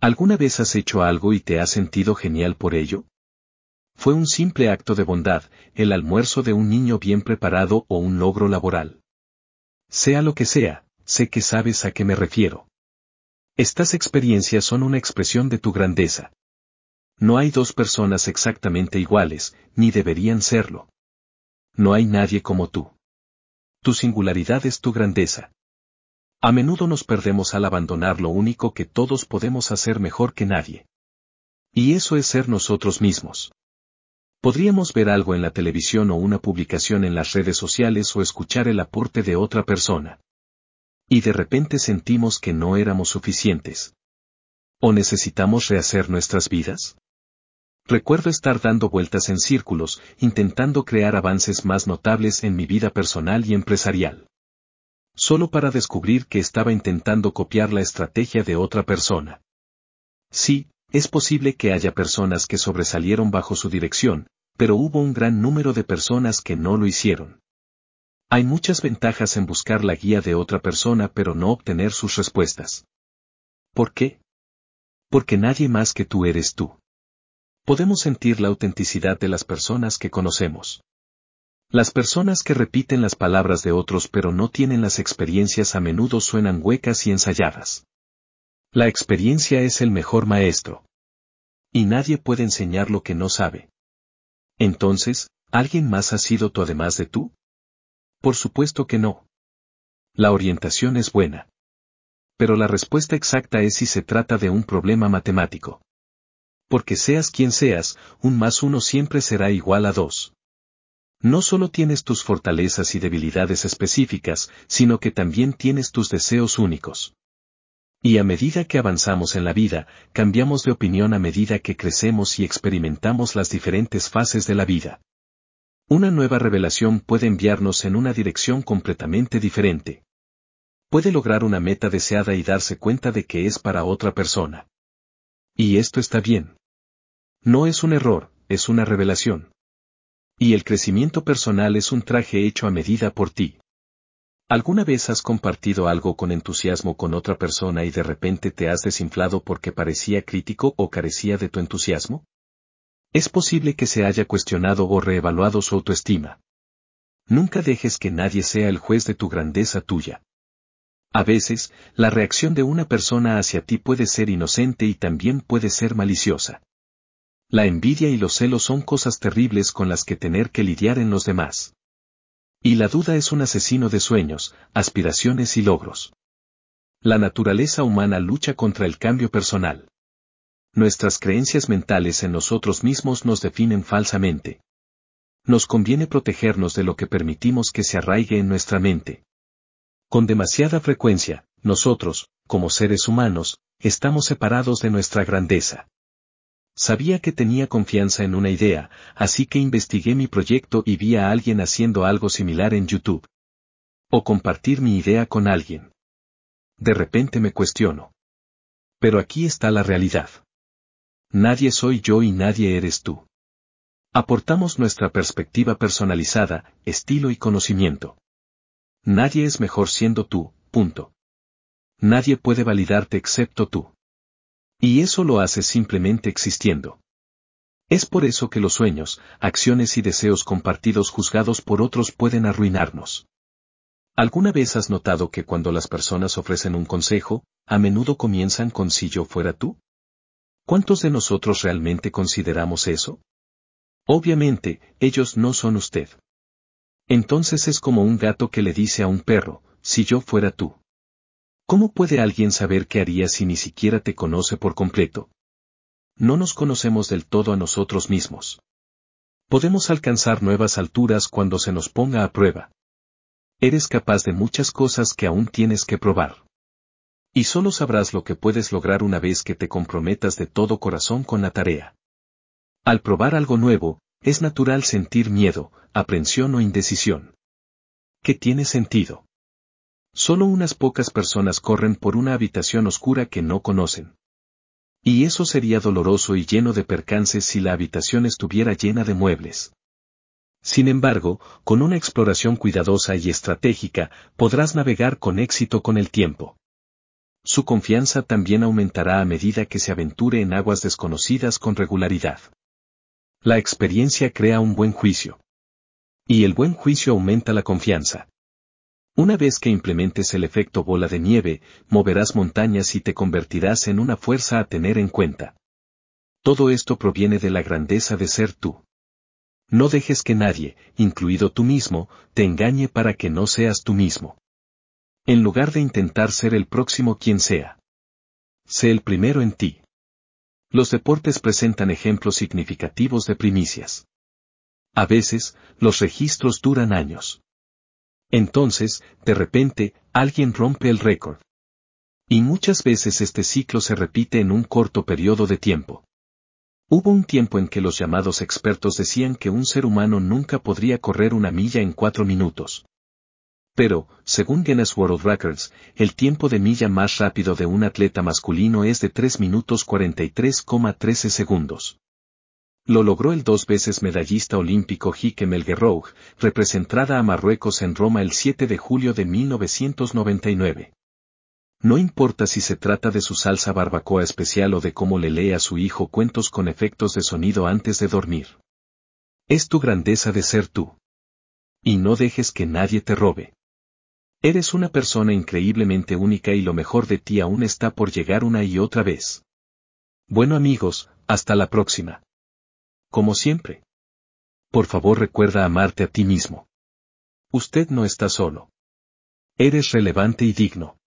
¿Alguna vez has hecho algo y te has sentido genial por ello? Fue un simple acto de bondad, el almuerzo de un niño bien preparado o un logro laboral. Sea lo que sea, sé que sabes a qué me refiero. Estas experiencias son una expresión de tu grandeza. No hay dos personas exactamente iguales, ni deberían serlo. No hay nadie como tú. Tu singularidad es tu grandeza. A menudo nos perdemos al abandonar lo único que todos podemos hacer mejor que nadie. Y eso es ser nosotros mismos. Podríamos ver algo en la televisión o una publicación en las redes sociales o escuchar el aporte de otra persona. Y de repente sentimos que no éramos suficientes. ¿O necesitamos rehacer nuestras vidas? Recuerdo estar dando vueltas en círculos, intentando crear avances más notables en mi vida personal y empresarial. Solo para descubrir que estaba intentando copiar la estrategia de otra persona. Sí, es posible que haya personas que sobresalieron bajo su dirección, pero hubo un gran número de personas que no lo hicieron. Hay muchas ventajas en buscar la guía de otra persona pero no obtener sus respuestas. ¿Por qué? Porque nadie más que tú eres tú. Podemos sentir la autenticidad de las personas que conocemos. Las personas que repiten las palabras de otros pero no tienen las experiencias a menudo suenan huecas y ensayadas. La experiencia es el mejor maestro. Y nadie puede enseñar lo que no sabe. Entonces, ¿alguien más ha sido tú además de tú? Por supuesto que no. La orientación es buena. Pero la respuesta exacta es si se trata de un problema matemático. Porque seas quien seas, un más uno siempre será igual a dos. No solo tienes tus fortalezas y debilidades específicas, sino que también tienes tus deseos únicos. Y a medida que avanzamos en la vida, cambiamos de opinión a medida que crecemos y experimentamos las diferentes fases de la vida. Una nueva revelación puede enviarnos en una dirección completamente diferente. Puede lograr una meta deseada y darse cuenta de que es para otra persona. Y esto está bien. No es un error, es una revelación. Y el crecimiento personal es un traje hecho a medida por ti. ¿Alguna vez has compartido algo con entusiasmo con otra persona y de repente te has desinflado porque parecía crítico o carecía de tu entusiasmo? Es posible que se haya cuestionado o reevaluado su autoestima. Nunca dejes que nadie sea el juez de tu grandeza tuya. A veces, la reacción de una persona hacia ti puede ser inocente y también puede ser maliciosa. La envidia y los celos son cosas terribles con las que tener que lidiar en los demás. Y la duda es un asesino de sueños, aspiraciones y logros. La naturaleza humana lucha contra el cambio personal. Nuestras creencias mentales en nosotros mismos nos definen falsamente. Nos conviene protegernos de lo que permitimos que se arraigue en nuestra mente. Con demasiada frecuencia, nosotros, como seres humanos, estamos separados de nuestra grandeza. Sabía que tenía confianza en una idea, así que investigué mi proyecto y vi a alguien haciendo algo similar en YouTube. O compartir mi idea con alguien. De repente me cuestiono. Pero aquí está la realidad. Nadie soy yo y nadie eres tú. Aportamos nuestra perspectiva personalizada, estilo y conocimiento. Nadie es mejor siendo tú, punto. Nadie puede validarte excepto tú. Y eso lo hace simplemente existiendo. Es por eso que los sueños, acciones y deseos compartidos juzgados por otros pueden arruinarnos. ¿Alguna vez has notado que cuando las personas ofrecen un consejo, a menudo comienzan con si yo fuera tú? ¿Cuántos de nosotros realmente consideramos eso? Obviamente, ellos no son usted. Entonces es como un gato que le dice a un perro, si yo fuera tú. ¿Cómo puede alguien saber qué haría si ni siquiera te conoce por completo? No nos conocemos del todo a nosotros mismos. Podemos alcanzar nuevas alturas cuando se nos ponga a prueba. Eres capaz de muchas cosas que aún tienes que probar. Y solo sabrás lo que puedes lograr una vez que te comprometas de todo corazón con la tarea. Al probar algo nuevo, es natural sentir miedo, aprensión o indecisión. ¿Qué tiene sentido? Solo unas pocas personas corren por una habitación oscura que no conocen. Y eso sería doloroso y lleno de percances si la habitación estuviera llena de muebles. Sin embargo, con una exploración cuidadosa y estratégica, podrás navegar con éxito con el tiempo. Su confianza también aumentará a medida que se aventure en aguas desconocidas con regularidad. La experiencia crea un buen juicio. Y el buen juicio aumenta la confianza. Una vez que implementes el efecto bola de nieve, moverás montañas y te convertirás en una fuerza a tener en cuenta. Todo esto proviene de la grandeza de ser tú. No dejes que nadie, incluido tú mismo, te engañe para que no seas tú mismo. En lugar de intentar ser el próximo quien sea. Sé el primero en ti. Los deportes presentan ejemplos significativos de primicias. A veces, los registros duran años. Entonces, de repente, alguien rompe el récord. Y muchas veces este ciclo se repite en un corto periodo de tiempo. Hubo un tiempo en que los llamados expertos decían que un ser humano nunca podría correr una milla en cuatro minutos. Pero, según Guinness World Records, el tiempo de milla más rápido de un atleta masculino es de 3 minutos 43,13 segundos. Lo logró el dos veces medallista olímpico Hike Melgerroug, representada a Marruecos en Roma el 7 de julio de 1999. No importa si se trata de su salsa barbacoa especial o de cómo le lee a su hijo cuentos con efectos de sonido antes de dormir. Es tu grandeza de ser tú. Y no dejes que nadie te robe. Eres una persona increíblemente única y lo mejor de ti aún está por llegar una y otra vez. Bueno amigos, hasta la próxima. Como siempre. Por favor recuerda amarte a ti mismo. Usted no está solo. Eres relevante y digno.